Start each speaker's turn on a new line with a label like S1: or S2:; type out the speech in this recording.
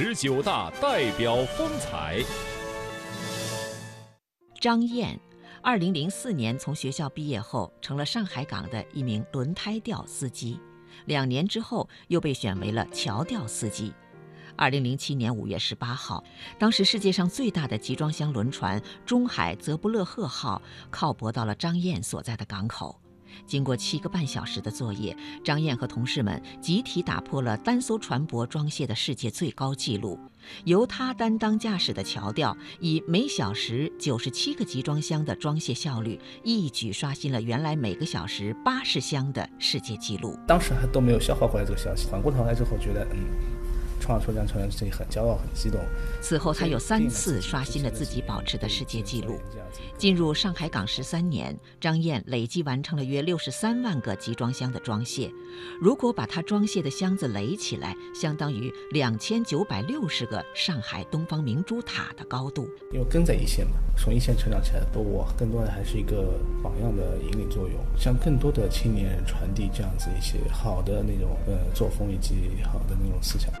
S1: 十九大代表风采。
S2: 张燕，二零零四年从学校毕业后，成了上海港的一名轮胎吊司机。两年之后，又被选为了桥吊司机。二零零七年五月十八号，当时世界上最大的集装箱轮船“中海泽布勒赫号”靠泊到了张燕所在的港口。经过七个半小时的作业，张燕和同事们集体打破了单艘船舶装卸的世界最高纪录。由他担当驾驶的桥吊，以每小时九十七个集装箱的装卸效率，一举刷新了原来每个小时八十箱的世界纪录。
S3: 当时还都没有消化过来这个消息，缓过头来之后，觉得嗯。创造出这样成绩，自己很骄傲、很激动。
S2: 此后，他有三次刷新了自己保持的世界纪录。进入上海港十三年，张燕累计完成了约六十三万个集装箱的装卸。如果把他装卸的箱子垒起来，相当于两千九百六十个上海东方明珠塔的高度。
S3: 因为跟在一线嘛，从一线成长起来的我，更多的还是一个榜样的引领作用，向更多的青年人传递这样子一些好的那种呃作风以及好的那种思想。